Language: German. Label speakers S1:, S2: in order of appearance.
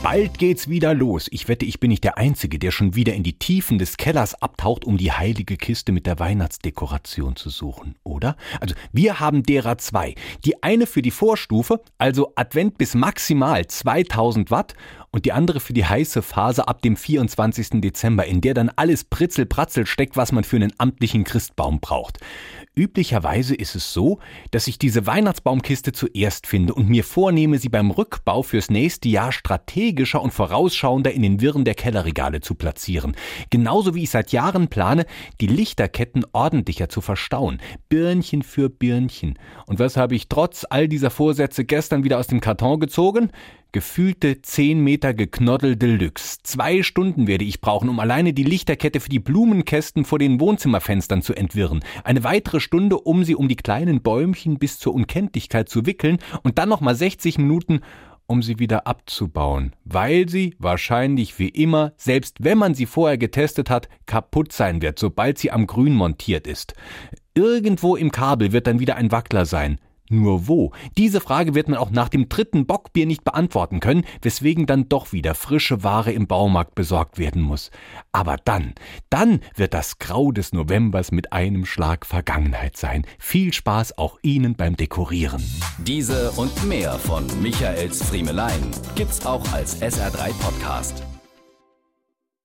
S1: Bald geht's wieder los. Ich wette, ich bin nicht der Einzige, der schon wieder in die Tiefen des Kellers abtaucht, um die heilige Kiste mit der Weihnachtsdekoration zu suchen, oder? Also, wir haben derer zwei. Die eine für die Vorstufe, also Advent bis maximal 2000 Watt, und die andere für die heiße Phase ab dem 24. Dezember, in der dann alles Pritzel-Pratzel steckt, was man für einen amtlichen Christbaum braucht. Üblicherweise ist es so, dass ich diese Weihnachtsbaumkiste zuerst finde und mir vornehme, sie beim Rückbau fürs nächste Jahr strategischer und vorausschauender in den Wirren der Kellerregale zu platzieren. Genauso wie ich seit Jahren plane, die Lichterketten ordentlicher zu verstauen. Birnchen für Birnchen. Und was habe ich trotz all dieser Vorsätze gestern wieder aus dem Karton gezogen? Gefühlte 10 Meter Geknoddel Deluxe. Zwei Stunden werde ich brauchen, um alleine die Lichterkette für die Blumenkästen vor den Wohnzimmerfenstern zu entwirren. Eine weitere Stunde, um sie um die kleinen Bäumchen bis zur Unkenntlichkeit zu wickeln und dann nochmal 60 Minuten, um sie wieder abzubauen, weil sie wahrscheinlich wie immer, selbst wenn man sie vorher getestet hat, kaputt sein wird, sobald sie am Grün montiert ist. Irgendwo im Kabel wird dann wieder ein Wackler sein. Nur wo? Diese Frage wird man auch nach dem dritten Bockbier nicht beantworten können, weswegen dann doch wieder frische Ware im Baumarkt besorgt werden muss. Aber dann, dann wird das Grau des Novembers mit einem Schlag Vergangenheit sein. Viel Spaß auch Ihnen beim Dekorieren.
S2: Diese und mehr von Michaels Friemelein gibt's auch als SR3 Podcast.